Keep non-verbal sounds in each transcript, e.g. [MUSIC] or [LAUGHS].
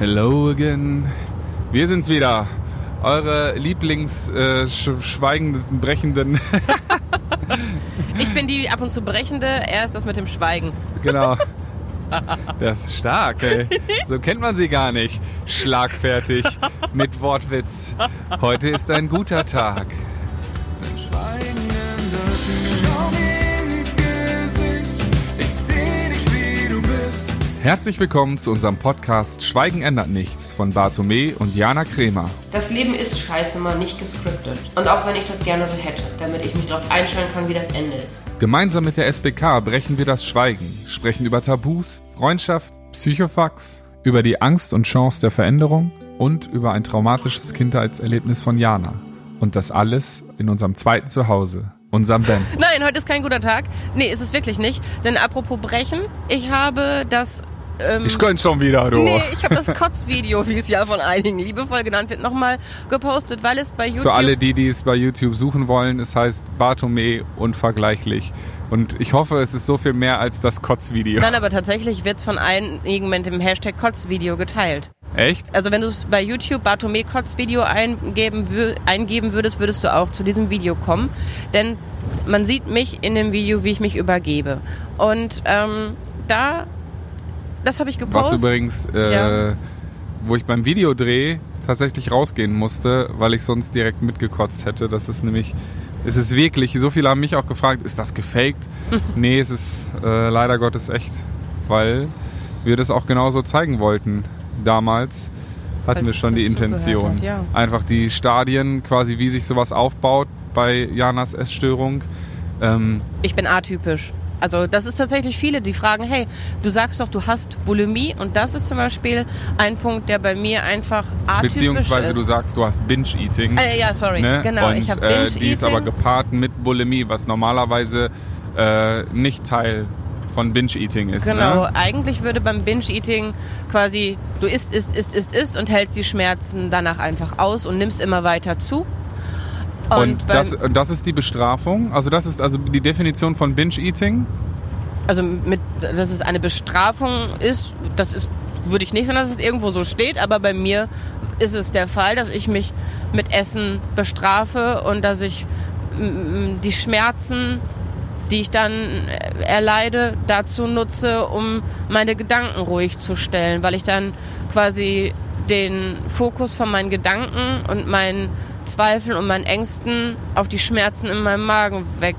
Hello again. Wir sind's wieder. Eure Lieblingsschweigenden, äh, brechenden. [LAUGHS] ich bin die ab und zu brechende, er ist das mit dem Schweigen. Genau. [LAUGHS] Das ist stark, ey. So kennt man sie gar nicht. Schlagfertig mit Wortwitz. Heute ist ein guter Tag. Herzlich willkommen zu unserem Podcast Schweigen ändert nichts von Bartome und Jana Kremer. Das Leben ist scheiße mal nicht gescriptet. Und auch wenn ich das gerne so hätte, damit ich mich darauf einstellen kann, wie das Ende ist. Gemeinsam mit der SBK brechen wir das Schweigen, sprechen über Tabus, Freundschaft, Psychofax, über die Angst und Chance der Veränderung und über ein traumatisches Kindheitserlebnis von Jana. Und das alles in unserem zweiten Zuhause, unserem Ben. Nein, heute ist kein guter Tag. Nee, ist es wirklich nicht. Denn apropos Brechen, ich habe das ähm, ich könnte schon wieder, du. Nee, ich habe das Kotzvideo, wie es ja von einigen liebevoll genannt wird, nochmal gepostet, weil es bei YouTube... Für alle, die, die es bei YouTube suchen wollen, es heißt Bartome unvergleichlich. Und ich hoffe, es ist so viel mehr als das Kotzvideo. Nein, aber tatsächlich wird es von einigen mit dem Hashtag Kotzvideo geteilt. Echt? Also wenn du es bei YouTube Bartome Kotzvideo eingeben, eingeben würdest, würdest du auch zu diesem Video kommen. Denn man sieht mich in dem Video, wie ich mich übergebe. Und ähm, da das habe ich gepostet. Was übrigens, äh, ja. wo ich beim Videodreh tatsächlich rausgehen musste, weil ich sonst direkt mitgekotzt hätte. Das ist nämlich, es ist wirklich, so viele haben mich auch gefragt, ist das gefaked? [LAUGHS] nee, es ist äh, leider Gottes echt, weil wir das auch genauso zeigen wollten. Damals hatten Als wir schon die Intention. Hat, ja. Einfach die Stadien, quasi wie sich sowas aufbaut bei Janas Essstörung. Ähm, ich bin atypisch. Also das ist tatsächlich viele, die fragen, hey, du sagst doch, du hast Bulimie und das ist zum Beispiel ein Punkt, der bei mir einfach atypisch Beziehungsweise ist. du sagst, du hast Binge-Eating. Äh, ja, sorry, ne? genau. Und, ich habe Binge-Eating. Äh, die ist aber gepaart mit Bulimie, was normalerweise äh, nicht Teil von Binge-Eating ist. Genau, ne? eigentlich würde beim Binge-Eating quasi, du isst, isst, isst, isst, isst und hältst die Schmerzen danach einfach aus und nimmst immer weiter zu. Und, und das, das ist die Bestrafung? Also das ist also die Definition von Binge-Eating? Also mit, dass es eine Bestrafung ist, das ist, würde ich nicht sagen, dass es irgendwo so steht, aber bei mir ist es der Fall, dass ich mich mit Essen bestrafe und dass ich die Schmerzen, die ich dann erleide, dazu nutze, um meine Gedanken ruhig zu stellen, weil ich dann quasi den Fokus von meinen Gedanken und meinen Zweifeln und meinen Ängsten auf die Schmerzen in meinem Magen weg.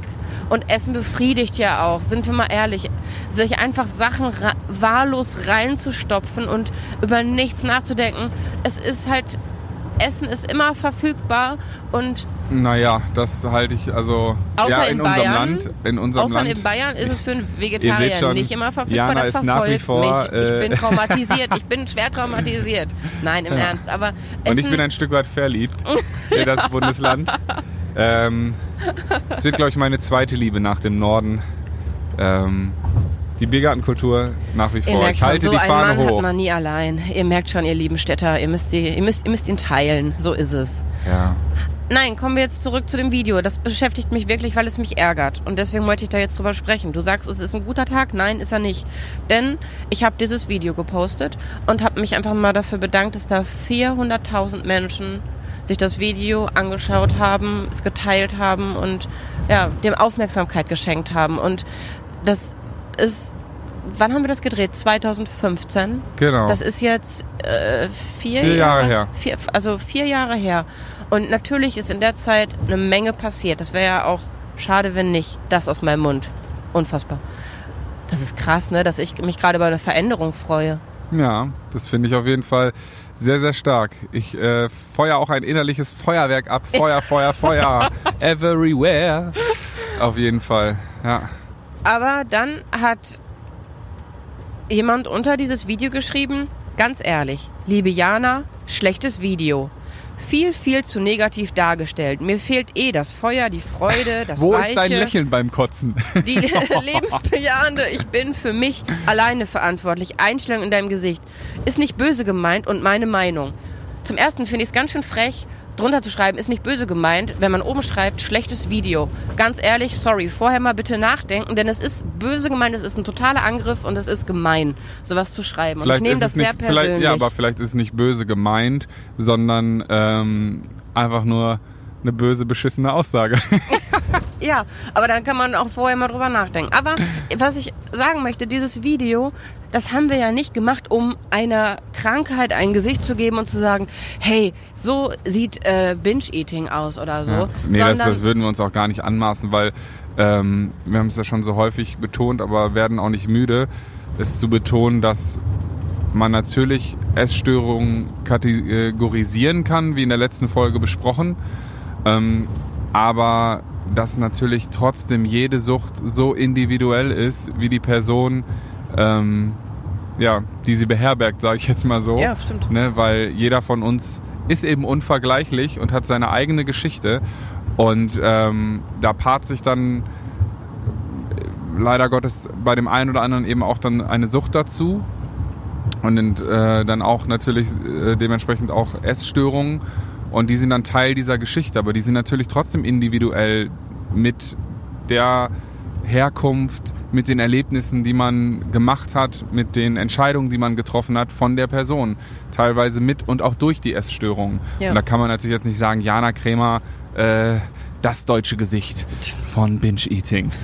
Und Essen befriedigt ja auch, sind wir mal ehrlich. Sich einfach Sachen wahllos reinzustopfen und über nichts nachzudenken. Es ist halt, Essen ist immer verfügbar und naja, das halte ich also außer ja, in, in unserem Bayern, Land. In unserem außer Land. in Bayern ist es für einen Vegetarier schon, nicht immer verfügbar. Jana das verfolgt vor, mich. Ich bin äh, [LAUGHS] traumatisiert. Ich bin schwer traumatisiert. Nein, im ja. Ernst. Aber Essen Und ich bin ein Stück weit verliebt [LAUGHS] in das Bundesland. Ähm, es wird, glaube ich, meine zweite Liebe nach dem Norden. Ähm, die Biergartenkultur nach wie vor. Ich halte schon, so die Fahne Mann hoch. hat man nie allein. Ihr merkt schon, ihr lieben Städter, ihr müsst, die, ihr, müsst, ihr müsst ihn teilen. So ist es. Ja. Nein, kommen wir jetzt zurück zu dem Video. Das beschäftigt mich wirklich, weil es mich ärgert. Und deswegen wollte ich da jetzt drüber sprechen. Du sagst, es ist ein guter Tag. Nein, ist er nicht. Denn ich habe dieses Video gepostet und habe mich einfach mal dafür bedankt, dass da 400.000 Menschen sich das Video angeschaut haben, es geteilt haben und ja, dem Aufmerksamkeit geschenkt haben. Und das ist wann haben wir das gedreht? 2015. Genau. Das ist jetzt äh, vier, vier, Jahre, Jahre her. Vier, also vier Jahre her. Und natürlich ist in der Zeit eine Menge passiert. Das wäre ja auch schade, wenn nicht. Das aus meinem Mund. Unfassbar. Das ist krass, ne? Dass ich mich gerade über eine Veränderung freue. Ja, das finde ich auf jeden Fall sehr, sehr stark. Ich äh, feuer auch ein innerliches Feuerwerk ab. Feuer, Feuer, Feuer. [LAUGHS] Everywhere. Auf jeden Fall, ja. Aber dann hat jemand unter dieses Video geschrieben, ganz ehrlich, liebe Jana, schlechtes Video viel, viel zu negativ dargestellt. Mir fehlt eh das Feuer, die Freude, das Wo Weiche. ist dein Lächeln beim Kotzen? Die [LAUGHS] lebensbejahende, ich bin für mich alleine verantwortlich. Einstellung in deinem Gesicht. Ist nicht böse gemeint und meine Meinung. Zum ersten finde ich es ganz schön frech, drunter zu schreiben, ist nicht böse gemeint, wenn man oben schreibt, schlechtes Video. Ganz ehrlich, sorry, vorher mal bitte nachdenken, denn es ist böse gemeint, es ist ein totaler Angriff und es ist gemein, sowas zu schreiben. Vielleicht und ich nehme das nicht, sehr persönlich. ja, aber vielleicht ist es nicht böse gemeint, sondern ähm, einfach nur eine böse, beschissene Aussage. [LAUGHS] Ja, aber dann kann man auch vorher mal drüber nachdenken. Aber was ich sagen möchte, dieses Video, das haben wir ja nicht gemacht, um einer Krankheit ein Gesicht zu geben und zu sagen, hey, so sieht äh, Binge-Eating aus oder so. Ja. Nee, das, das würden wir uns auch gar nicht anmaßen, weil ähm, wir haben es ja schon so häufig betont, aber werden auch nicht müde, es zu betonen, dass man natürlich Essstörungen kategorisieren kann, wie in der letzten Folge besprochen, ähm, aber dass natürlich trotzdem jede Sucht so individuell ist, wie die Person, ähm, ja, die sie beherbergt, sage ich jetzt mal so. Ja, stimmt. Ne, weil jeder von uns ist eben unvergleichlich und hat seine eigene Geschichte. Und ähm, da paart sich dann äh, leider Gottes bei dem einen oder anderen eben auch dann eine Sucht dazu. Und äh, dann auch natürlich äh, dementsprechend auch Essstörungen. Und die sind dann Teil dieser Geschichte. Aber die sind natürlich trotzdem individuell mit der Herkunft, mit den Erlebnissen, die man gemacht hat, mit den Entscheidungen, die man getroffen hat von der Person. Teilweise mit und auch durch die Essstörungen. Ja. Und da kann man natürlich jetzt nicht sagen, Jana Kremer, äh, das deutsche Gesicht von Binge-Eating. [LAUGHS]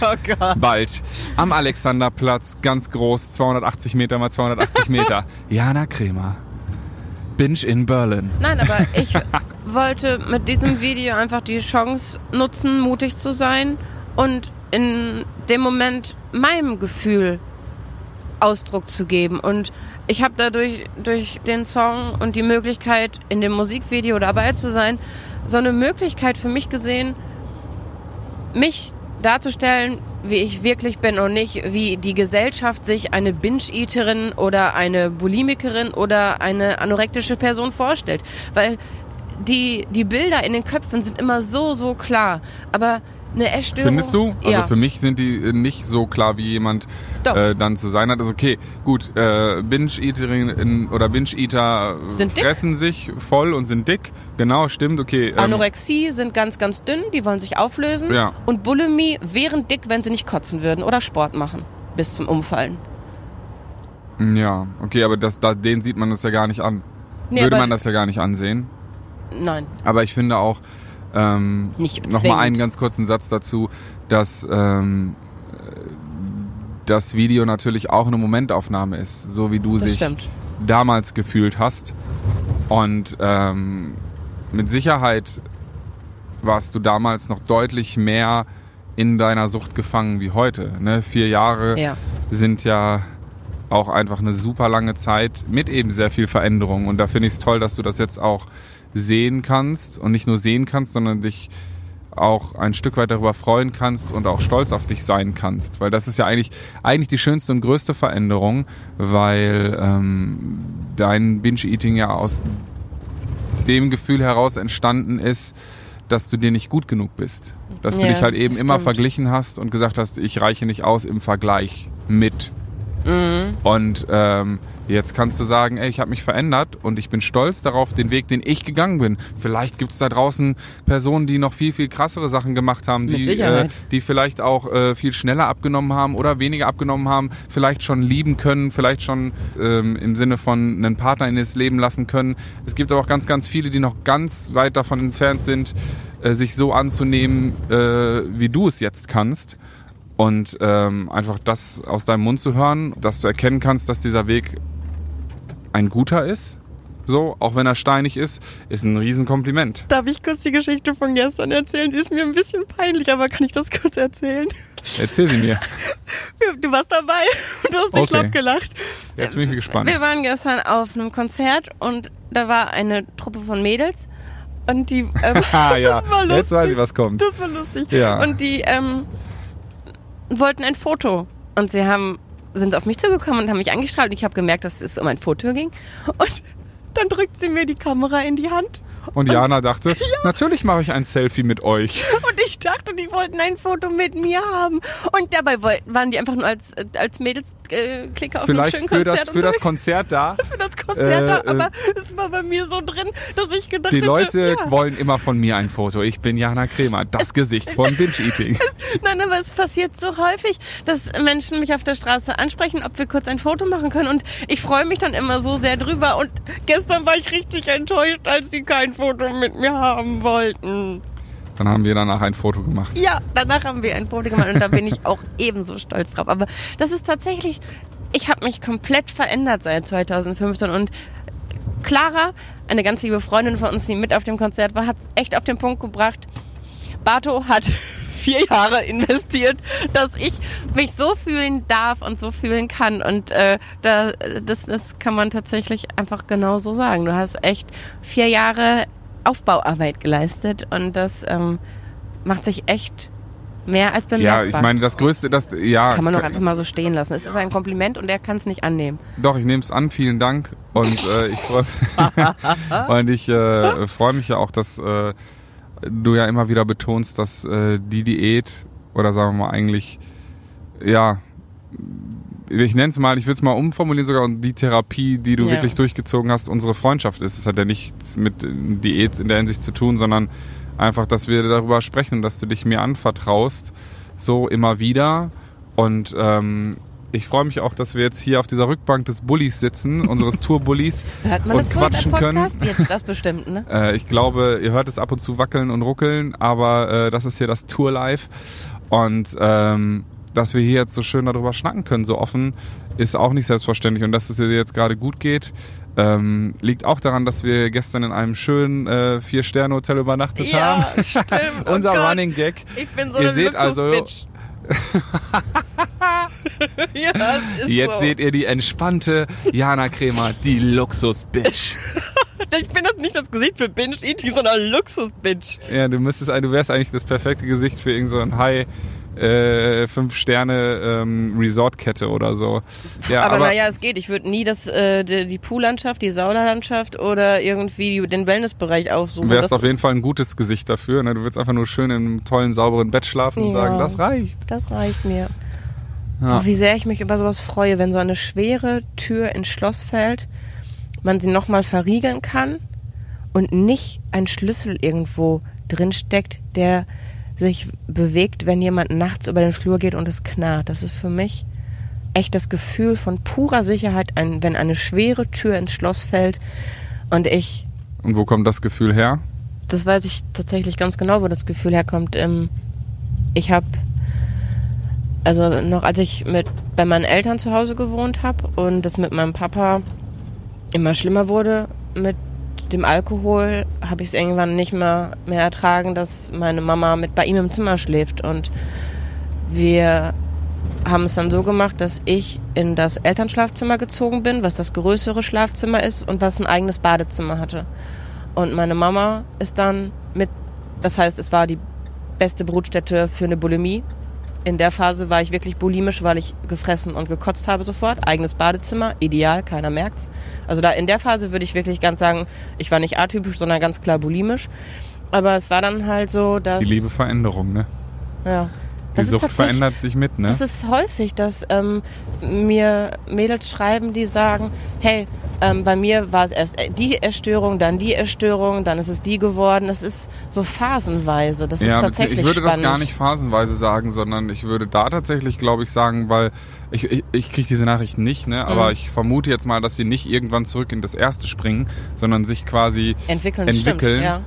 Oh Gott. Bald am Alexanderplatz, ganz groß, 280 Meter mal 280 Meter. [LAUGHS] Jana Kremer. Binge in Berlin. Nein, aber [LAUGHS] ich wollte mit diesem Video einfach die Chance nutzen, mutig zu sein und in dem Moment meinem Gefühl Ausdruck zu geben. Und ich habe dadurch durch den Song und die Möglichkeit, in dem Musikvideo dabei zu sein, so eine Möglichkeit für mich gesehen, mich darzustellen, wie ich wirklich bin und nicht, wie die Gesellschaft sich eine Binge-Eaterin oder eine Bulimikerin oder eine anorektische Person vorstellt. Weil die, die Bilder in den Köpfen sind immer so, so klar. Aber eine Essstörung... Findest du? Also ja. für mich sind die äh, nicht so klar, wie jemand äh, dann zu sein hat. Also okay, gut, äh, Binge-Eaterinnen oder Binge-Eater äh, fressen sich voll und sind dick. Genau, stimmt, okay. ähm, Anorexie sind ganz, ganz dünn, die wollen sich auflösen. Ja. Und Bulimie wären dick, wenn sie nicht kotzen würden oder Sport machen. Bis zum Umfallen. Ja, okay, aber das, da, den sieht man das ja gar nicht an. Nee, Würde man das ja gar nicht ansehen. Nein. Aber ich finde auch, ähm, Nicht nochmal zwingend. einen ganz kurzen Satz dazu, dass ähm, das Video natürlich auch eine Momentaufnahme ist, so wie du Das dich stimmt. damals gefühlt hast. Und ähm, mit Sicherheit warst du damals noch deutlich mehr in deiner Sucht gefangen wie heute. Ne? Vier Jahre Ja. sind ja auch einfach eine super lange Zeit mit eben sehr viel Veränderung. Und da finde ich es toll, dass du das jetzt auch sehen kannst und nicht nur sehen kannst, sondern dich auch ein Stück weit darüber freuen kannst und auch stolz auf dich sein kannst. Weil das ist ja eigentlich, eigentlich die schönste und größte Veränderung, weil ähm, dein Binge-Eating ja aus dem Gefühl heraus entstanden ist, dass du dir nicht gut genug bist. Dass du Ja, dich halt eben immer verglichen hast und gesagt hast, ich reiche nicht aus im Vergleich mit. Mhm. Und ähm, jetzt kannst du sagen, ey, ich habe mich verändert und ich bin stolz darauf, den Weg, den ich gegangen bin. Vielleicht gibt es da draußen Personen, die noch viel, viel krassere Sachen gemacht haben, Mit die, äh, die vielleicht auch äh, viel schneller abgenommen haben oder weniger abgenommen haben, vielleicht schon lieben können, vielleicht schon ähm, im Sinne von einen Partner in das Leben lassen können. Es gibt aber auch ganz, ganz viele, die noch ganz weit davon entfernt sind, äh, sich so anzunehmen, äh, wie du es jetzt kannst. Und ähm, einfach das aus deinem Mund zu hören, dass du erkennen kannst, dass dieser Weg ein guter ist, so, auch wenn er steinig ist, ist ein Riesenkompliment. Darf ich kurz die Geschichte von gestern erzählen? Sie ist mir ein bisschen peinlich, aber kann ich das kurz erzählen? Erzähl sie mir. Du warst dabei und du hast nicht Okay. schlapp gelacht. Jetzt bin ich gespannt. Wir waren gestern auf einem Konzert und da war eine Truppe von Mädels und die... Ähm, Ah [LAUGHS] ja, das war lustig. jetzt weiß ich, was kommt. Das war lustig. Ja. Und die ähm, wollten ein Foto. Und sie haben, sind auf mich zugekommen und haben mich angestrahlt. Und ich habe gemerkt, dass es um ein Foto ging. Und dann drückt sie mir die Kamera in die Hand Und Jana dachte, [LAUGHS] natürlich mache ich ein Selfie mit euch. Und ich dachte, die wollten ein Foto mit mir haben. Und dabei wollten, waren die einfach nur als, äh, Mädelsklicker auf Vielleicht schönen für Konzert das, [LAUGHS] für das. Konzert da. für das Konzert da, Äh, aber es war bei mir so drin, dass ich gedacht Die habe, Leute ja. wollen immer von mir ein Foto. Ich bin Jana Kremer, das Gesicht von [LAUGHS] Binge Eating. Nein, aber es passiert so häufig, dass Menschen mich auf der Straße ansprechen, ob wir kurz ein Foto machen können. Und ich freue mich dann immer so sehr drüber. Und gestern war ich richtig enttäuscht, als sie kein Foto mit mir haben wollten. Dann haben wir danach ein Foto gemacht. Ja, danach haben wir ein Foto gemacht und da bin ich [LAUGHS] auch ebenso stolz drauf. Aber das ist tatsächlich, ich habe mich komplett verändert seit 2015 und Clara, eine ganz liebe Freundin von uns, die mit auf dem Konzert war, hat es echt auf den Punkt gebracht. Bato hat [LAUGHS] vier Jahre investiert, dass ich mich so fühlen darf und so fühlen kann. Und äh, da, das, das kann man tatsächlich einfach genau so sagen. Du hast echt vier Jahre Aufbauarbeit geleistet und das ähm, macht sich echt mehr als bemerkbar. Ja, ich meine, das Größte, das, ja. kann man doch einfach mal so stehen lassen. Es ist ein Kompliment und er kann es nicht annehmen. Doch, ich nehme es an, vielen Dank. Und äh, ich freue [LAUGHS] [LAUGHS] und ich äh, freue mich ja auch, dass äh, du ja immer wieder betonst, dass äh, die Diät oder sagen wir mal eigentlich, ja, ich nenne es mal, ich will es mal umformulieren sogar, und die Therapie, die du Ja. wirklich durchgezogen hast, unsere Freundschaft ist. Es hat ja nichts mit Diät in der Hinsicht zu tun, sondern einfach, dass wir darüber sprechen und dass du dich mir anvertraust, so immer wieder. Und ähm, ich freue mich auch, dass wir jetzt hier auf dieser Rückbank des Bullies sitzen, unseres [LAUGHS] Tourbullies. Hört man Und das quatschen Podcast? können. Jetzt das bestimmt, ne? [LAUGHS] Äh, ich glaube, ihr hört es ab und zu wackeln und ruckeln, aber äh, das ist hier das Tour Live. Und ähm, dass wir hier jetzt so schön darüber schnacken können, so offen, ist auch nicht selbstverständlich. Und dass es dir jetzt gerade gut geht, ähm, liegt auch daran, dass wir gestern in einem schönen äh, Vier-Sterne-Hotel übernachtet haben. Ja, [LAUGHS] stimmt. [LAUGHS] Oh Unser Gott. Running Gag. Ich bin so Ihr seht also- [LAUGHS] ja, Jetzt so. seht ihr die entspannte Jana Kremer, die Luxus-Bitch. Ich bin das nicht das Gesicht für Binge-Eating, sondern Luxus-Bitch. Ja, du müsstest, du wärst eigentlich das perfekte Gesicht für irgendein so High äh, fünf Sterne ähm, Resortkette oder so. Ja, aber, aber, naja, es geht. Ich würde nie das, äh, die, die Poollandschaft, die Saunalandschaft oder irgendwie den Wellnessbereich aufsuchen. du wärst auf jeden Fall ein gutes Gesicht dafür. Ne? Du würdest einfach nur schön in einem tollen, sauberen Bett schlafen und Ja. sagen, das reicht. Das reicht mir. Ja. Oh, wie sehr ich mich über sowas freue, wenn so eine schwere Tür ins Schloss fällt, man sie nochmal verriegeln kann und nicht ein Schlüssel irgendwo drin steckt, der sich bewegt, wenn jemand nachts über den Flur geht und es knarrt. Das ist für mich echt das Gefühl von purer Sicherheit, wenn eine schwere Tür ins Schloss fällt und ich Und wo kommt das Gefühl her? das weiß ich tatsächlich ganz genau, wo das Gefühl herkommt. Ähm, ich habe, also noch als ich mit bei meinen Eltern zu Hause gewohnt habe und das mit meinem Papa immer schlimmer wurde mit dem Alkohol, habe ich es irgendwann nicht mehr, mehr ertragen, dass meine Mama mit bei ihm im Zimmer schläft. Und wir haben es dann so gemacht, dass ich in das Elternschlafzimmer gezogen bin, was das größere Schlafzimmer ist und was ein eigenes Badezimmer hatte. Und meine Mama ist dann mit, das heißt, es war die beste Brutstätte für eine Bulimie. In der Phase war ich wirklich bulimisch, weil ich gefressen und gekotzt habe sofort. Eigenes Badezimmer, ideal, keiner merkt's. Also da in der Phase würde ich wirklich ganz sagen, ich war nicht atypisch, sondern ganz klar bulimisch. Aber es war dann halt so, dass Die liebe Veränderung, ne? ja, das ist Sucht verändert sich mit, ne? das ist häufig, dass ähm, mir Mädels schreiben, die sagen, hey, ähm, bei mir war es erst die Erstörung, dann die Erstörung, dann ist es die geworden. Es ist so phasenweise. Das ja, ist tatsächlich ich würde spannend. das gar nicht phasenweise sagen, sondern ich würde da tatsächlich, glaube ich, sagen, weil ich, ich, ich kriege diese Nachrichten nicht, ne? aber Mhm. ich vermute jetzt mal, dass sie nicht irgendwann zurück in das erste springen, sondern sich quasi entwickeln. entwickeln. Stimmt, ja.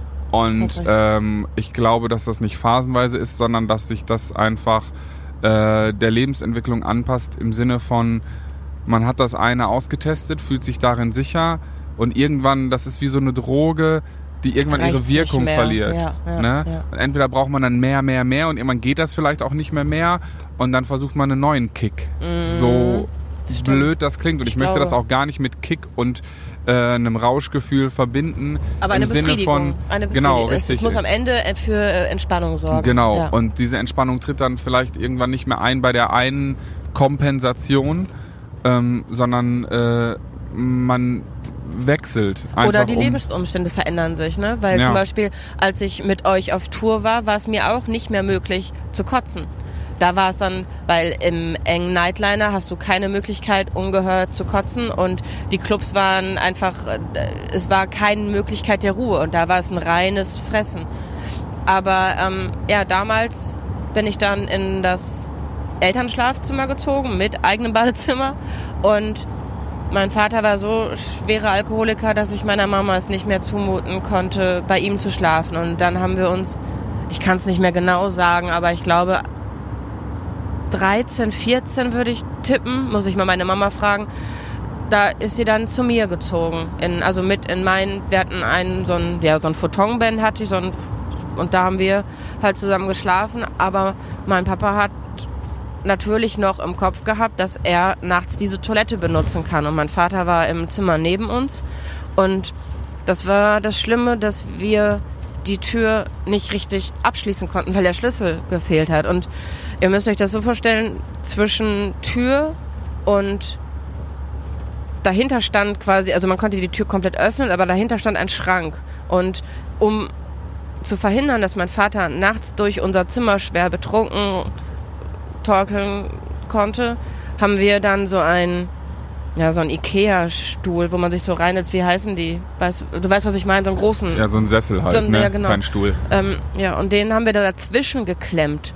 Und ähm, ich glaube, dass das nicht phasenweise ist, sondern dass sich das einfach äh, der Lebensentwicklung anpasst im Sinne von, man hat das eine ausgetestet, fühlt sich darin sicher und irgendwann, das ist wie so eine Droge, die irgendwann ihre Reicht's nicht Wirkung verliert. Ja, ja, ne? ja. Entweder braucht man dann mehr, mehr, mehr und irgendwann geht das vielleicht auch nicht mehr mehr und dann versucht man einen neuen Kick. So Stimmt. blöd das klingt und ich, Ich möchte das glaube- auch gar nicht mit Kick und äh, einem Rauschgefühl verbinden. Aber eine im Sinne Befriedigung. von eine genau Es- richtig. Es muss am Ende äh, für äh, Entspannung sorgen. Genau, Ja. und diese Entspannung tritt dann vielleicht irgendwann nicht mehr ein bei der einen Kompensation, ähm, sondern äh, man wechselt. Einfach Oder die um, Lebensumstände verändern sich, ne? Weil Ja. zum Beispiel, als ich mit euch auf Tour war, war es mir auch nicht mehr möglich zu kotzen. Da war es dann, weil im engen Nightliner hast du keine Möglichkeit, ungehört zu kotzen und die Clubs waren einfach, äh, es war keine Möglichkeit der Ruhe und da war es ein reines Fressen. Aber ähm, ja, damals bin ich dann in das Elternschlafzimmer gezogen mit eigenem Badezimmer und mein Vater war so schwerer Alkoholiker, dass ich meiner Mama es nicht mehr zumuten konnte, bei ihm zu schlafen. Und dann haben wir uns, ich kann es nicht mehr genau sagen, aber ich glaube 13, 14 würde ich tippen, muss ich mal meine Mama fragen. Da ist sie dann zu mir gezogen, in, also mit in meinen, wir hatten einen so ein ja so ein Photonband hatte ich so ein und da haben wir halt zusammen geschlafen. Aber mein Papa hat natürlich noch im Kopf gehabt, dass er nachts diese Toilette benutzen kann. Und mein Vater war im Zimmer neben uns. Und das war das Schlimme, dass wir die Tür nicht richtig abschließen konnten, weil der Schlüssel gefehlt hat. Und ihr müsst euch das so vorstellen, zwischen Tür und dahinter stand quasi, also man konnte die Tür komplett öffnen, aber dahinter stand ein Schrank. Und um zu verhindern, dass mein Vater nachts durch unser Zimmer schwer betrunken torkeln konnte, haben wir dann so ein ja, so ein Ikea-Stuhl, wo man sich so reinsetzt. Wie heißen die? Weißt, du weißt, was ich meine? So einen großen. Ja, so ein Sessel halt, So ein- ne? ja, genau. Kein Stuhl. Ähm, ja, und den haben wir da dazwischen geklemmt.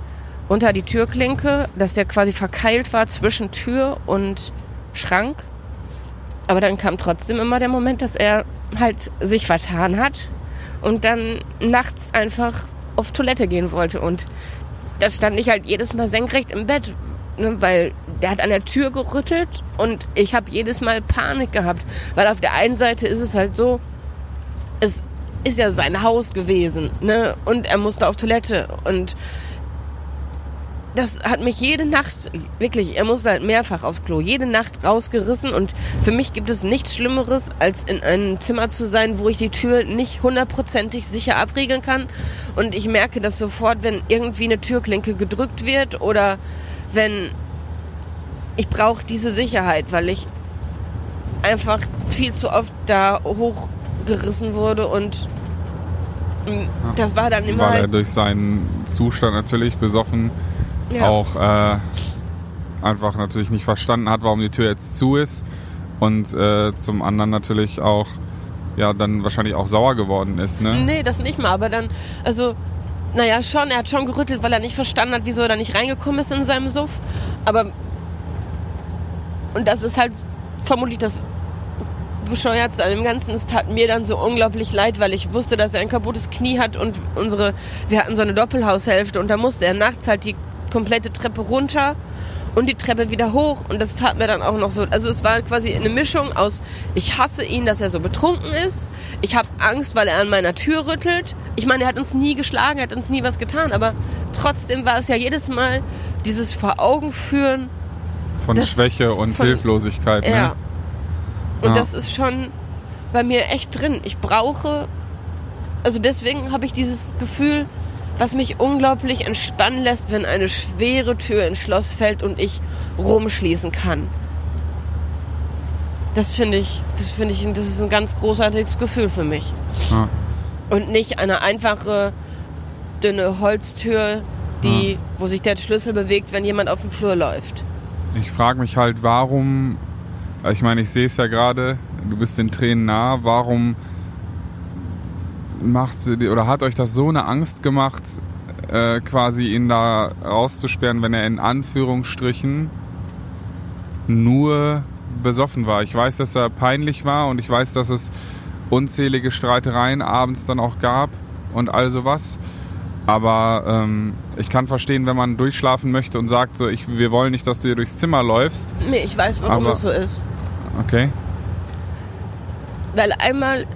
Unter die Türklinke, dass der quasi verkeilt war zwischen Tür und Schrank. Aber dann kam trotzdem immer der Moment, dass er halt sich vertan hat und dann nachts einfach auf Toilette gehen wollte. Und das stand ich halt jedes Mal senkrecht im Bett, ne, weil der hat an der Tür gerüttelt und ich habe jedes Mal Panik gehabt. Weil auf der einen Seite ist es halt so, es ist ja sein Haus gewesen, ne? Und er musste auf Toilette und das hat mich jede Nacht, wirklich, er musste halt mehrfach aufs Klo, jede Nacht rausgerissen und für mich gibt es nichts Schlimmeres, als in einem Zimmer zu sein, wo ich die Tür nicht hundertprozentig sicher abriegeln kann und ich merke das sofort, wenn irgendwie eine Türklinke gedrückt wird oder wenn ich brauche diese Sicherheit, weil ich einfach viel zu oft da hochgerissen wurde und mm, das war dann immer Weil er halt, durch seinen Zustand natürlich besoffen ja. auch äh, einfach natürlich nicht verstanden hat, warum die Tür jetzt zu ist. Und äh, zum anderen natürlich auch, ja, dann wahrscheinlich auch sauer geworden ist, ne? Nee, das nicht mal, aber dann, also, naja, schon, er hat schon gerüttelt, weil er nicht verstanden hat, wieso er da nicht reingekommen ist in seinem Suff. Aber, und das ist halt vermutlich das Bescheuertste an dem Ganzen. Es tat mir dann so unglaublich leid, weil ich wusste, dass er ein kaputtes Knie hat und unsere, wir hatten so eine Doppelhaushälfte und da musste er nachts halt die komplette Treppe runter und die Treppe wieder hoch und das tat mir dann auch noch so. Also es war quasi eine Mischung aus, ich hasse ihn, dass er so betrunken ist, ich habe Angst, weil er an meiner Tür rüttelt. Ich meine, er hat uns nie geschlagen, er hat uns nie was getan, aber trotzdem war es ja jedes Mal dieses vor Augen führen, Von das Schwäche und von- Hilflosigkeit, ja. ne? Und Ja. das ist schon bei mir echt drin. Ich brauche, also deswegen habe ich dieses Gefühl, was mich unglaublich entspannen lässt, wenn eine schwere Tür ins Schloss fällt und ich rumschließen kann. Das finde ich, das finde ich, das ist ein ganz großartiges Gefühl für mich. Ja. Und nicht eine einfache, dünne Holztür, die, wo sich der Schlüssel bewegt, wenn jemand auf dem Flur läuft. Ich frage mich halt, warum, ich meine, ich sehe es ja gerade, du bist den Tränen nah, warum macht oder hat euch das so eine Angst gemacht, äh, quasi ihn da rauszusperren, wenn er in Anführungsstrichen nur besoffen war? Ich weiß, dass er peinlich war und ich weiß, dass es unzählige Streitereien abends dann auch gab und all sowas. Aber ähm, ich kann verstehen, wenn man durchschlafen möchte und sagt so, ich, wir wollen nicht, dass du hier durchs Zimmer läufst. Nee, ich weiß, warum Aber- es so ist. Okay. Weil einmal,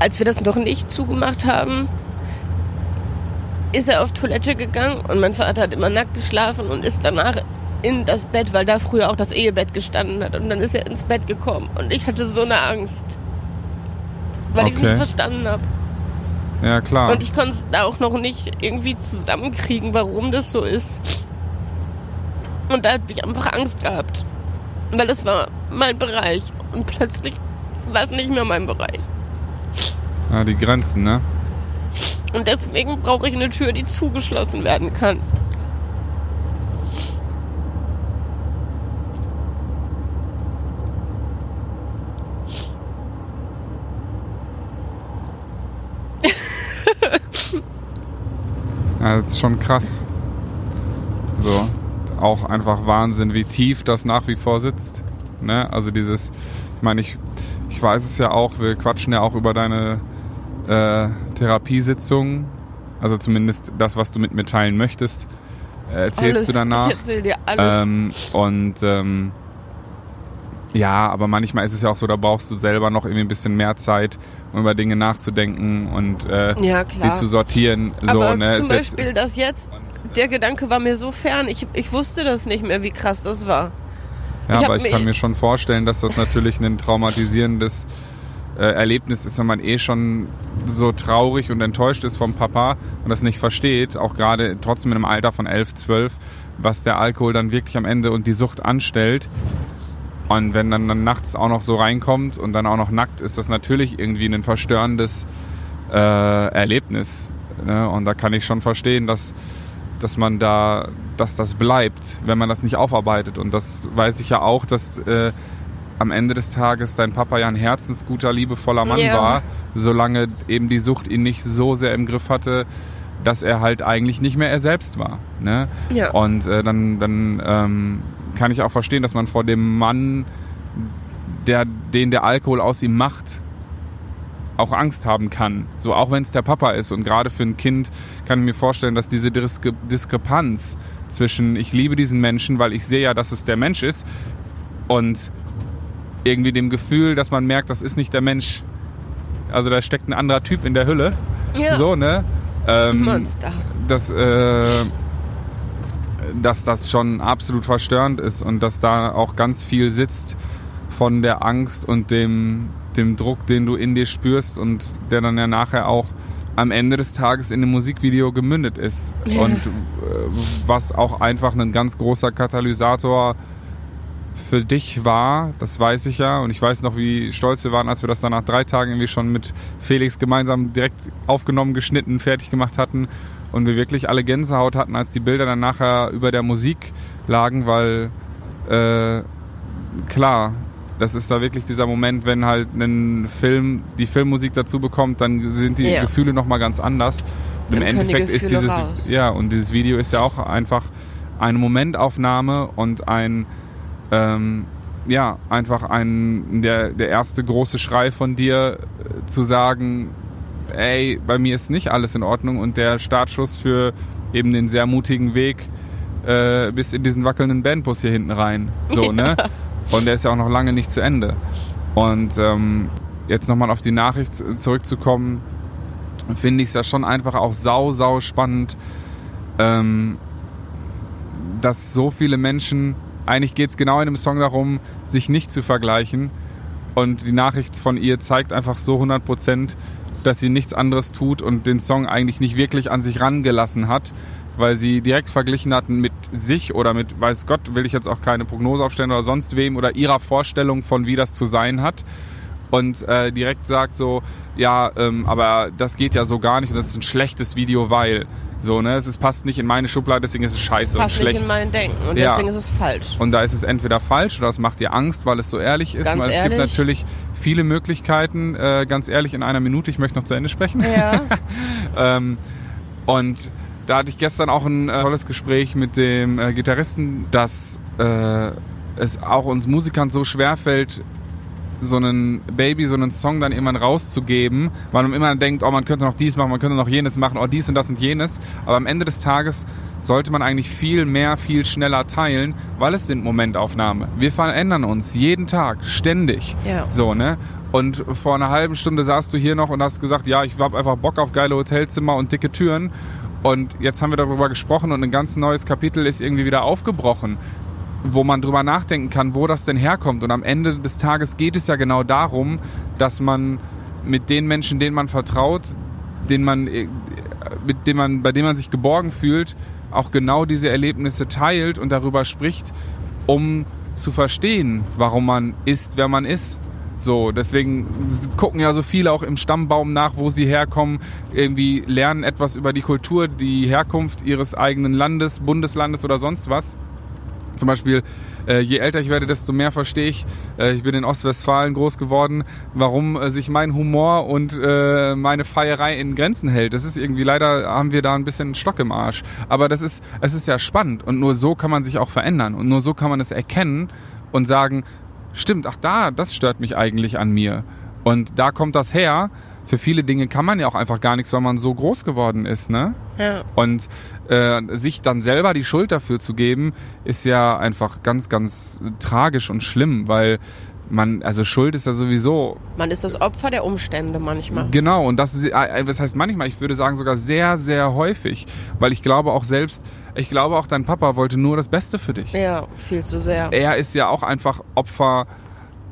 als wir das noch nicht zugemacht haben, ist er auf Toilette gegangen und mein Vater hat immer nackt geschlafen und ist danach in das Bett, weil da früher auch das Ehebett gestanden hat. Und dann ist er ins Bett gekommen und ich hatte so eine Angst. Weil ich es Okay. nicht verstanden habe. Ja, klar. Und ich konnte es da auch noch nicht irgendwie zusammenkriegen, warum das so ist. Und da habe ich einfach Angst gehabt. Weil das war mein Bereich. Und plötzlich was nicht mehr mein Bereich. Ja, die Grenzen, ne? Und deswegen brauche ich eine Tür, die zugeschlossen werden kann. Ja, das ist schon krass. So, auch einfach Wahnsinn, wie tief das nach wie vor sitzt. Ne? Also dieses, ich meine, ich, ich weiß es ja auch, wir quatschen ja auch über deine äh, Therapiesitzungen. Also zumindest das, was du mit mir teilen möchtest, äh, erzählst alles. du danach. Ich erzähl dir alles. Ähm, und ähm, ja, aber manchmal ist es ja auch so, da brauchst du selber noch irgendwie ein bisschen mehr Zeit, um über Dinge nachzudenken und äh, ja, die zu sortieren. So, Aber ne? zum Ist jetzt- Beispiel das jetzt, der Gedanke war mir so fern. Ich, ich wusste das nicht mehr, wie krass das war. Ja, Ich aber ich kann mir- mir schon vorstellen, dass das natürlich ein traumatisierendes äh, Erlebnis ist, wenn man eh schon so traurig und enttäuscht ist vom Papa und das nicht versteht, auch gerade trotzdem in einem Alter von 11, 12, was der Alkohol dann wirklich am Ende und die Sucht anstellt. Und wenn dann, dann nachts auch noch so reinkommt und dann auch noch nackt, ist das natürlich irgendwie ein verstörendes äh, Erlebnis. Ne? Und da kann ich schon verstehen, dass, dass man da, dass das bleibt, wenn man das nicht aufarbeitet. Und das weiß ich ja auch, dass äh, am Ende des Tages dein Papa ja ein herzensguter, liebevoller Mann Ja. war, solange eben die Sucht ihn nicht so sehr im Griff hatte, dass er halt eigentlich nicht mehr er selbst war. Ne? Ja. Und äh, dann, dann ähm, kann ich auch verstehen, dass man vor dem Mann, der, den der Alkohol aus ihm macht, auch Angst haben kann. So auch wenn es der Papa ist. Und gerade für ein Kind kann ich mir vorstellen, dass diese Diskre Diskrepanz zwischen ich liebe diesen Menschen, weil ich sehe ja, dass es der Mensch ist, und irgendwie dem Gefühl, dass man merkt, das ist nicht der Mensch. Also da steckt ein anderer Typ in der Hülle. Ja. So, ne? Ähm, Monster. dass, äh, dass das schon absolut verstörend ist und dass da auch ganz viel sitzt von der Angst und dem, dem Druck, den du in dir spürst und der dann ja nachher auch am Ende des Tages in dem Musikvideo gemündet ist. Ja. Und äh, was auch einfach ein ganz großer Katalysator für dich war, das weiß ich ja. Und ich weiß noch, wie stolz wir waren, als wir das dann nach drei Tagen irgendwie schon mit Felix gemeinsam direkt aufgenommen, geschnitten, fertig gemacht hatten. Und wir wirklich alle Gänsehaut hatten, als die Bilder dann nachher über der Musik lagen, weil äh, klar, das ist da wirklich dieser Moment, wenn halt ein Film die Filmmusik dazu bekommt, dann sind die Ja. Gefühle nochmal ganz anders. Und im können die Endeffekt ist dieses raus. ja und dieses Video ist ja auch einfach eine Momentaufnahme und ein ähm, ja einfach ein der der erste große Schrei von dir äh, zu sagen, ey, bei mir ist nicht alles in Ordnung und der Startschuss für eben den sehr mutigen Weg äh, bis in diesen wackelnden Bandbus hier hinten rein. So, ne? Und der ist ja auch noch lange nicht zu Ende. Und ähm, jetzt nochmal auf die Nachricht zurückzukommen, finde ich es ja schon einfach auch sau, sau spannend, ähm, dass so viele Menschen, eigentlich geht es genau in dem Song darum, sich nicht zu vergleichen. Und die Nachricht von ihr zeigt einfach so 100 Prozent, dass sie nichts anderes tut und den Song eigentlich nicht wirklich an sich rangelassen hat, weil sie direkt verglichen hatten mit sich oder mit, weiß Gott, will ich jetzt auch keine Prognose aufstellen oder sonst wem oder ihrer Vorstellung von, wie das zu sein hat. Und äh, direkt sagt so, ja, ähm, aber das geht ja so gar nicht und das ist ein schlechtes Video, weil. So, ne? Es ist, passt nicht in meine Schublade, deswegen ist es scheiße und passt nicht schlecht. in mein Denken und Ja. deswegen ist es falsch. Und da ist es entweder falsch oder es macht dir Angst, weil es so ehrlich ist. Ganz weil es ehrlich? gibt natürlich viele Möglichkeiten, äh, ganz ehrlich, in einer Minute, ich möchte noch zu Ende sprechen. Ja. [LAUGHS] Ähm, und da hatte ich gestern auch ein äh, tolles Gespräch mit dem äh, Gitarristen, dass äh, es auch uns Musikern so schwerfällt, so einen Baby, so einen Song dann irgendwann rauszugeben, weil man immer denkt, oh, man könnte noch dies machen, man könnte noch jenes machen, oh, dies und das und jenes. Aber am Ende des Tages sollte man eigentlich viel mehr, viel schneller teilen, weil es sind Momentaufnahmen. Wir verändern uns jeden Tag, ständig. Ja. So, ne? Und vor einer halben Stunde saßt du hier noch und hast gesagt, ja, ich hab einfach Bock auf geile Hotelzimmer und dicke Türen. Und jetzt haben wir darüber gesprochen und ein ganz neues Kapitel ist irgendwie wieder aufgebrochen, wo man drüber nachdenken kann, wo das denn herkommt. Und am Ende des Tages geht es ja genau darum, dass man mit den Menschen, denen man vertraut, denen man, äh, mit denen man, bei denen man sich geborgen fühlt, auch genau diese Erlebnisse teilt und darüber spricht, um zu verstehen, warum man ist, wer man ist. So, deswegen gucken ja so viele auch im Stammbaum nach, wo sie herkommen, irgendwie lernen etwas über die Kultur, die Herkunft ihres eigenen Landes, Bundeslandes oder sonst was. Zum Beispiel, äh, je älter ich werde, desto mehr verstehe ich, äh, ich bin in Ostwestfalen groß geworden, warum äh, sich mein Humor und äh, meine Feierei in Grenzen hält. Das ist irgendwie, leider haben wir da ein bisschen Stock im Arsch. Aber das ist, es ist ja spannend und nur so kann man sich auch verändern und nur so kann man es erkennen und sagen, stimmt, ach da, das stört mich eigentlich an mir. Und da kommt das her. Für viele Dinge kann man ja auch einfach gar nichts, weil man so groß geworden ist, ne? Ja. Und äh, sich dann selber die Schuld dafür zu geben, ist ja einfach ganz, ganz tragisch und schlimm, weil man, also Schuld ist ja sowieso Man ist das Opfer der Umstände manchmal. Genau, und das ist, äh, was heißt manchmal, ich würde sagen sogar sehr, sehr häufig, weil ich glaube auch selbst, ich glaube auch dein Papa wollte nur das Beste für dich. Ja, viel zu sehr. Er ist ja auch einfach Opfer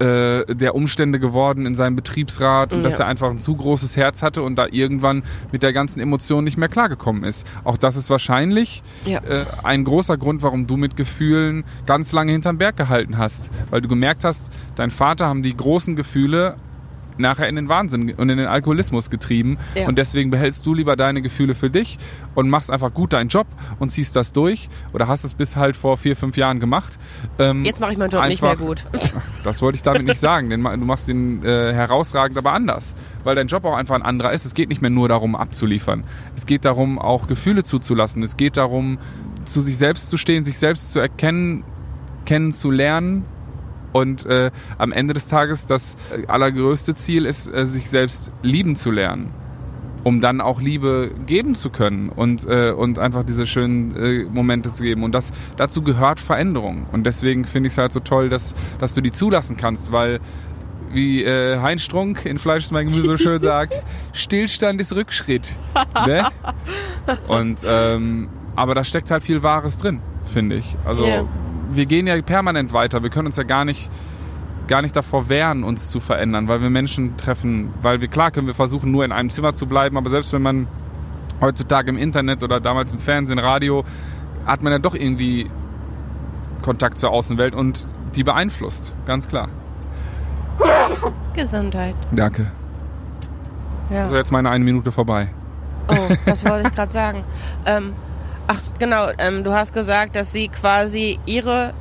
äh, der Umstände geworden in seinem Betriebsrat und Ja. dass er einfach ein zu großes Herz hatte und da irgendwann mit der ganzen Emotion nicht mehr klargekommen ist. Auch das ist wahrscheinlich Ja. äh, ein großer Grund, warum du mit Gefühlen ganz lange hinterm Berg gehalten hast. Weil du gemerkt hast, dein Vater haben die großen Gefühle nachher in den Wahnsinn und in den Alkoholismus getrieben. Ja. Und deswegen behältst du lieber deine Gefühle für dich und machst einfach gut deinen Job und ziehst das durch. Oder hast es bis halt vor vier, fünf Jahren gemacht. Ähm, Jetzt mache ich meinen Job nicht mehr einfach- gut. [LAUGHS] das wollte ich damit nicht sagen, denn du machst den äh, herausragend, aber anders, weil dein Job auch einfach ein anderer ist. Es geht nicht mehr nur darum, abzuliefern. Es geht darum, auch Gefühle zuzulassen. Es geht darum, zu sich selbst zu stehen, sich selbst zu erkennen, kennenzulernen. Und äh, am Ende des Tages das äh, allergrößte Ziel ist, äh, sich selbst lieben zu lernen, um dann auch Liebe geben zu können und, äh, und einfach diese schönen äh, Momente zu geben. Und das dazu gehört Veränderung. Und deswegen finde ich es halt so toll, dass, dass du die zulassen kannst, weil wie äh, Heinz Strunk in Fleisch ist mein Gemüse so schön [LAUGHS] sagt, Stillstand ist Rückschritt. Ne? [LAUGHS] Und ähm, aber da steckt halt viel Wahres drin, finde ich. Also Ja. Wir gehen ja permanent weiter. Wir können uns ja gar nicht gar nicht davor wehren, uns zu verändern, weil wir Menschen treffen, weil wir klar können wir versuchen, nur in einem Zimmer zu bleiben, aber selbst wenn man heutzutage im Internet oder damals im Fernsehen, Radio, hat man ja doch irgendwie Kontakt zur Außenwelt und die beeinflusst, ganz klar. Gesundheit. Danke. Ja. Also jetzt meine eine Minute vorbei. Oh, das wollte ich gerade sagen. [LAUGHS] Ähm, ach, genau, ähm, du hast gesagt, dass sie quasi ihre,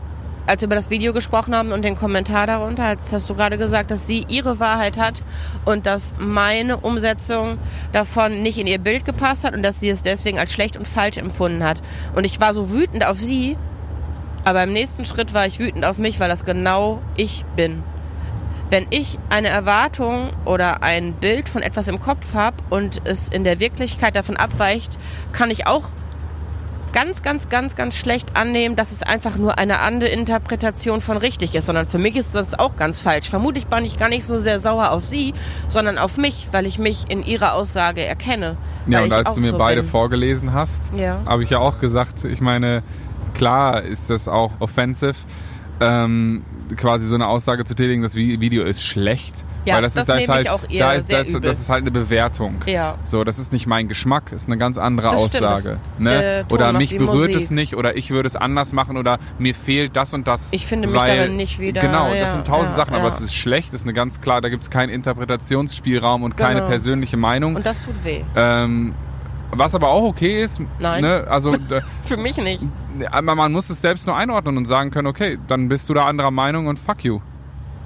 als wir über das Video gesprochen haben und den Kommentar darunter, als hast du gerade gesagt, dass sie ihre Wahrheit hat und dass meine Umsetzung davon nicht in ihr Bild gepasst hat und dass sie es deswegen als schlecht und falsch empfunden hat. Und ich war so wütend auf sie, aber im nächsten Schritt war ich wütend auf mich, weil das genau ich bin. Wenn ich eine Erwartung oder ein Bild von etwas im Kopf habe und es in der Wirklichkeit davon abweicht, kann ich auch ganz, ganz, ganz, ganz schlecht annehmen, dass es einfach nur eine andere Interpretation von richtig ist, sondern für mich ist das auch ganz falsch. Vermutlich bin ich gar nicht so sehr sauer auf sie, sondern auf mich, weil ich mich in ihrer Aussage erkenne. Ja, und als du mir so beide bin. vorgelesen hast, Ja. habe ich ja auch gesagt, ich meine, klar ist das auch offensive, ähm, quasi so eine Aussage zu tätigen, das Vi- Video ist schlecht. Ja, weil das, das ist, da ist halt, auch eher da ist, das, das ist halt eine Bewertung. Ja. So, das ist nicht mein Geschmack, ist eine ganz andere Das stimmt, Aussage. das- ne? Oder mich berührt Musik. es nicht oder ich würde es anders machen oder mir fehlt das und das. Ich finde mich weil, darin nicht wieder, Genau, ja, das sind tausend ja, Sachen, aber es ist schlecht, ist eine ganz klar, da gibt es keinen Interpretationsspielraum und keine Genau. persönliche Meinung. Und das tut weh. Ähm, was aber auch okay ist, Nein. Ne, also [LAUGHS] Für mich nicht. man muss es selbst nur einordnen und sagen können, okay, dann bist du da anderer Meinung und fuck you.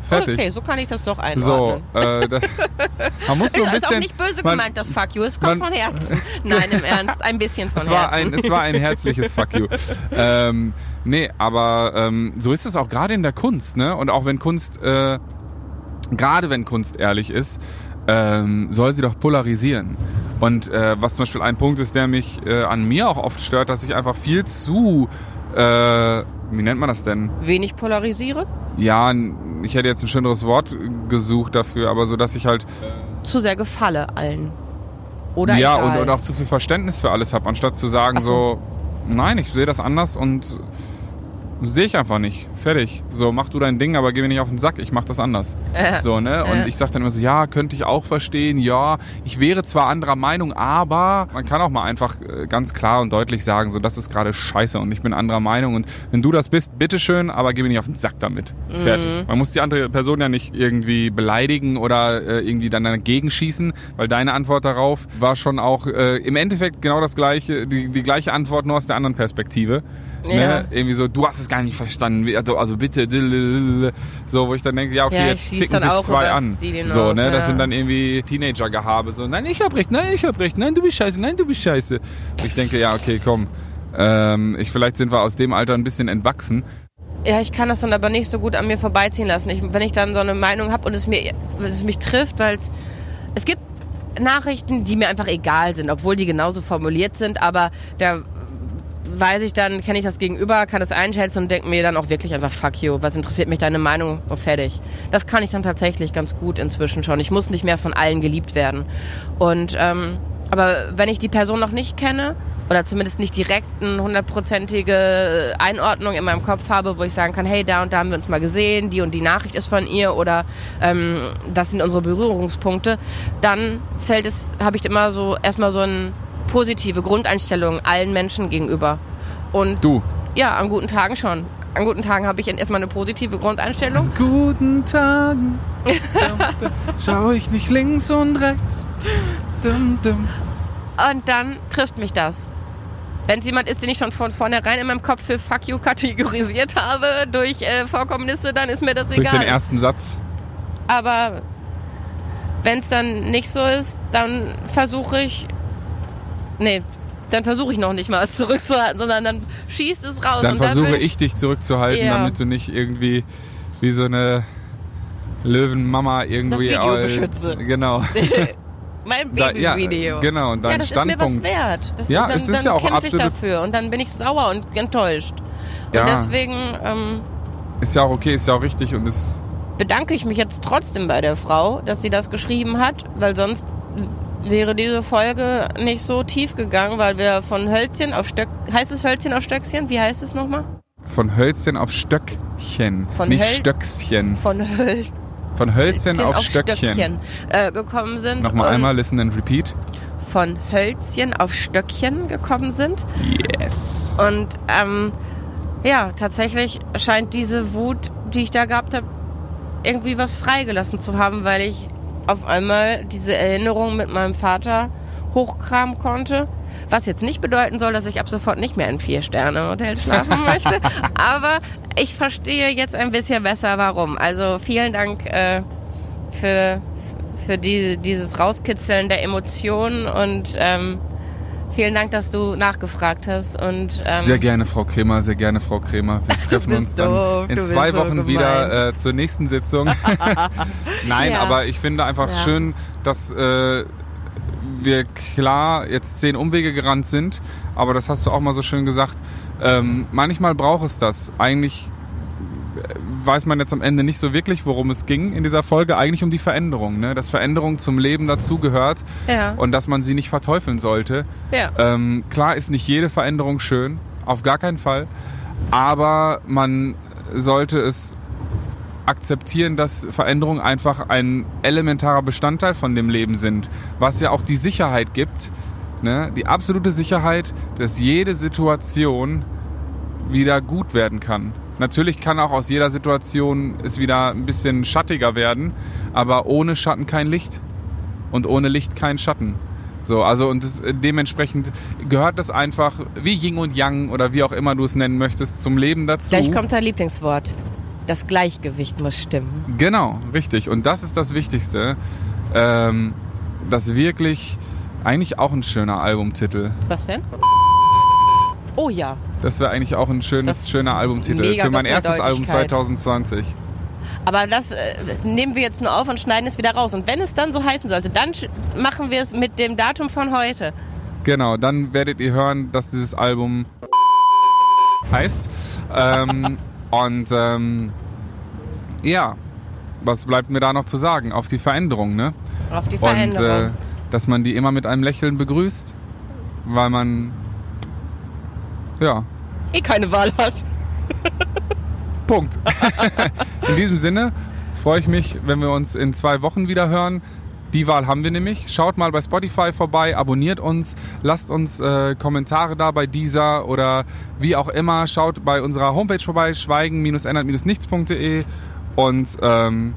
Fertig. Okay, so kann ich das doch So, einordnen. äh, das, [LAUGHS] man muss so Ist, ein ist bisschen. auch nicht böse man, gemeint, das Fuck you. Es kommt man- von Herzen. [LAUGHS] Nein, im Ernst. Ein bisschen von Es war, Herzen. ein, es war ein herzliches [LAUGHS] Fuck you. Ähm, nee, aber ähm, so ist es auch gerade in der Kunst, ne? Und auch wenn Kunst, äh, gerade wenn Kunst ehrlich ist, ähm, soll sie doch polarisieren. Und äh, was zum Beispiel ein Punkt ist, der mich äh, an mir auch oft stört, dass ich einfach viel zu, äh, wie nennt man das denn? Wenig polarisiere? Ja, ich hätte jetzt ein schöneres Wort gesucht dafür, aber so, dass ich halt Zu sehr gefalle allen. Oder ja egal. und, und auch zu viel Verständnis für alles habe, anstatt zu sagen so. so, nein, ich sehe das anders und Sehe ich einfach nicht. Fertig. So, mach du dein Ding, aber geh mir nicht auf den Sack. Ich mach das anders. Äh, So, ne? Und Ja. ich sag dann immer so, ja, könnte ich auch verstehen. Ja, ich wäre zwar anderer Meinung, aber man kann auch mal einfach äh, ganz klar und deutlich sagen, so, das ist gerade scheiße und ich bin anderer Meinung. Und wenn du das bist, bitteschön, aber geh mir nicht auf den Sack damit. Fertig. Man muss die andere Person ja nicht irgendwie beleidigen oder äh, irgendwie dann dagegen schießen, weil deine Antwort darauf war schon auch äh, im Endeffekt genau das gleiche, die, die gleiche Antwort, nur aus der anderen Perspektive. Ja. Ne? Irgendwie so, du hast es gar nicht verstanden. Also, also bitte, so, wo ich dann denke, ja, okay, Ja, jetzt zicken sich zwei an. So, ne, ja. das sind dann irgendwie Teenager-Gehabe. So, nein, ich hab recht, nein, ich hab recht, nein, du bist scheiße, nein, du bist scheiße. Und ich denke, ja, okay, komm. Ähm, ich, vielleicht sind wir aus dem Alter ein bisschen entwachsen. Ja, ich kann das dann aber nicht so gut an mir vorbeiziehen lassen. Ich, wenn ich dann so eine Meinung habe und es, mir, es mich trifft, weil es, es gibt Nachrichten, die mir einfach egal sind, obwohl die genauso formuliert sind, aber da weiß ich dann, kenne ich das Gegenüber, kann es einschätzen und denke mir dann auch wirklich einfach, fuck you, was interessiert mich deine Meinung und fertig. Das kann ich dann tatsächlich ganz gut inzwischen schon. Ich muss nicht mehr von allen geliebt werden. Und, ähm, aber wenn ich die Person noch nicht kenne, oder zumindest nicht direkt eine hundertprozentige Einordnung in meinem Kopf habe, wo ich sagen kann, hey, da und da haben wir uns mal gesehen, die und die Nachricht ist von ihr oder ähm, das sind unsere Berührungspunkte, dann fällt es, habe ich immer so erstmal so eine positive Grundeinstellung allen Menschen gegenüber. Und Du. ja, an guten Tagen schon. An guten Tagen habe ich erstmal eine positive Grundeinstellung. Guten Tagen. [LAUGHS] Schau ich nicht links und rechts. Dum, dum. Und dann trifft mich das. Wenn es jemand ist, den ich schon von vornherein in meinem Kopf für Fuck you kategorisiert habe durch äh, Vorkommnisse, dann ist mir das Durch egal. den ersten Satz. Aber wenn es dann nicht so ist, dann versuche ich. Nee, dann versuche ich noch nicht mal es zurückzuhalten, sondern dann schießt es raus. Dann und versuche dann will ich dich zurückzuhalten, Ja. damit du nicht irgendwie wie so eine Löwenmama irgendwie. Video äh, beschütze. Genau. [LAUGHS] Mein Da- ja, Babyvideo. genau, und dein ja, das ist mir was Standpunkt. wert. Das, Ja, dann, es ist dann ja auch kämpfe ich dafür und dann bin ich sauer und enttäuscht. Ja. Und deswegen ähm, Ist ja auch okay, ist ja auch richtig und ist. bedanke ich mich jetzt trotzdem bei der Frau, dass sie das geschrieben hat, weil sonst wäre diese Folge nicht so tief gegangen, weil wir von Hölzchen auf Stöck... Heißt es Hölzchen auf Stöckchen? Wie heißt es nochmal? Von Hölzchen auf Stöckchen. Von nicht Höl- Stöckchen. Von Hölzchen Von Hölzchen auf, Stöckchen. äh, gekommen sind. Nochmal einmal, listen and repeat. Von Hölzchen auf Stöckchen gekommen sind. Yes. Und ähm, ja, tatsächlich scheint diese Wut, die ich da gehabt habe, irgendwie was freigelassen zu haben, weil ich auf einmal diese Erinnerung mit meinem Vater hochkramen konnte. Was jetzt nicht bedeuten soll, dass ich ab sofort nicht mehr in Vier-Sterne-Hotel schlafen [LAUGHS] möchte. Aber ich verstehe jetzt ein bisschen besser, warum. Also vielen Dank äh, für, für die, dieses Rauskitzeln der Emotionen und ähm, vielen Dank, dass du nachgefragt hast. Und, ähm, Sehr gerne, Frau Kremer, sehr gerne, Frau Kremer. Wir [LAUGHS] treffen uns dann doof, in zwei so Wochen gemein. wieder äh, zur nächsten Sitzung. [LAUGHS] Nein, Ja. aber ich finde einfach Ja. schön, dass äh, wir klar jetzt zehn Umwege gerannt sind, aber das hast du auch mal so schön gesagt. Ähm, manchmal braucht es das. Eigentlich weiß man jetzt am Ende nicht so wirklich, worum es ging in dieser Folge. Eigentlich um die Veränderung, ne? dass Veränderung zum Leben dazugehört Ja. und dass man sie nicht verteufeln sollte. ja. Ähm, klar ist nicht jede Veränderung schön, auf gar keinen Fall. Aber man sollte es akzeptieren, dass Veränderungen einfach ein elementarer Bestandteil von dem Leben sind. Was ja auch die Sicherheit gibt, ne? die absolute Sicherheit, dass jede Situation wieder gut werden kann. Natürlich kann auch aus jeder Situation es wieder ein bisschen schattiger werden, aber ohne Schatten kein Licht und ohne Licht kein Schatten. So, also und das, dementsprechend gehört das einfach wie Yin und Yang oder wie auch immer du es nennen möchtest zum Leben dazu. Gleich kommt dein Lieblingswort. Das Gleichgewicht muss stimmen. Genau, richtig. Und das ist das Wichtigste. Ähm, das wirklich eigentlich auch ein schöner Albumtitel. Was denn? Oh ja. Das wäre eigentlich auch ein schönes, Das schöner Albumtitel für mein erstes Album Doppeldeutigkeit. 2020. Aber das äh, nehmen wir jetzt nur auf und schneiden es wieder raus. Und wenn es dann so heißen sollte, dann machen wir es mit dem Datum von heute. Genau, dann werdet ihr hören, dass dieses Album heißt. Ähm, [LAUGHS] und ähm, ja, was bleibt mir da noch zu sagen? Auf die Veränderung, ne? Auf die Und äh, Veränderung. dass man die immer mit einem Lächeln begrüßt, weil man ja, eh keine Wahl hat. [LAUGHS] Punkt. [LAUGHS] in diesem Sinne freue ich mich, wenn wir uns in zwei Wochen wieder hören. Die Wahl haben wir nämlich. Schaut mal bei Spotify vorbei, abonniert uns, lasst uns äh, Kommentare da bei dieser oder wie auch immer. Schaut bei unserer Homepage vorbei, schweigen-ändert-nichts.de. Und ähm,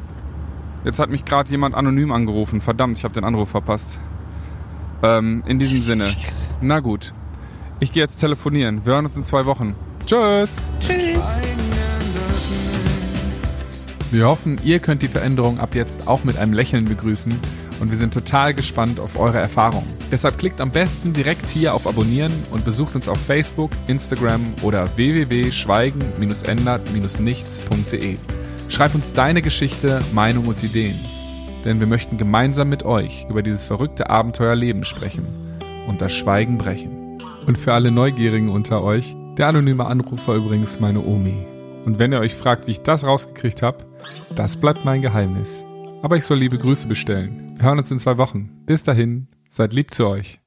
jetzt hat mich gerade jemand anonym angerufen. Verdammt, ich habe den Anruf verpasst. Ähm, in diesem [LAUGHS] Sinne. Na gut. Ich gehe jetzt telefonieren. Wir hören uns in zwei Wochen. Tschüss. Tschüss. Wir hoffen, ihr könnt die Veränderung ab jetzt auch mit einem Lächeln begrüßen und wir sind total gespannt auf eure Erfahrungen. Deshalb klickt am besten direkt hier auf Abonnieren und besucht uns auf Facebook, Instagram oder www.schweigen-ändert-nichts.de. Schreib uns deine Geschichte, Meinung und Ideen, denn wir möchten gemeinsam mit euch über dieses verrückte Abenteuerleben sprechen und das Schweigen brechen. Und für alle Neugierigen unter euch, der anonyme Anruf war übrigens meine Omi. Und wenn ihr euch fragt, wie ich das rausgekriegt habe, das bleibt mein Geheimnis. Aber ich soll liebe Grüße bestellen. Wir hören uns in zwei Wochen. Bis dahin, seid lieb zu euch.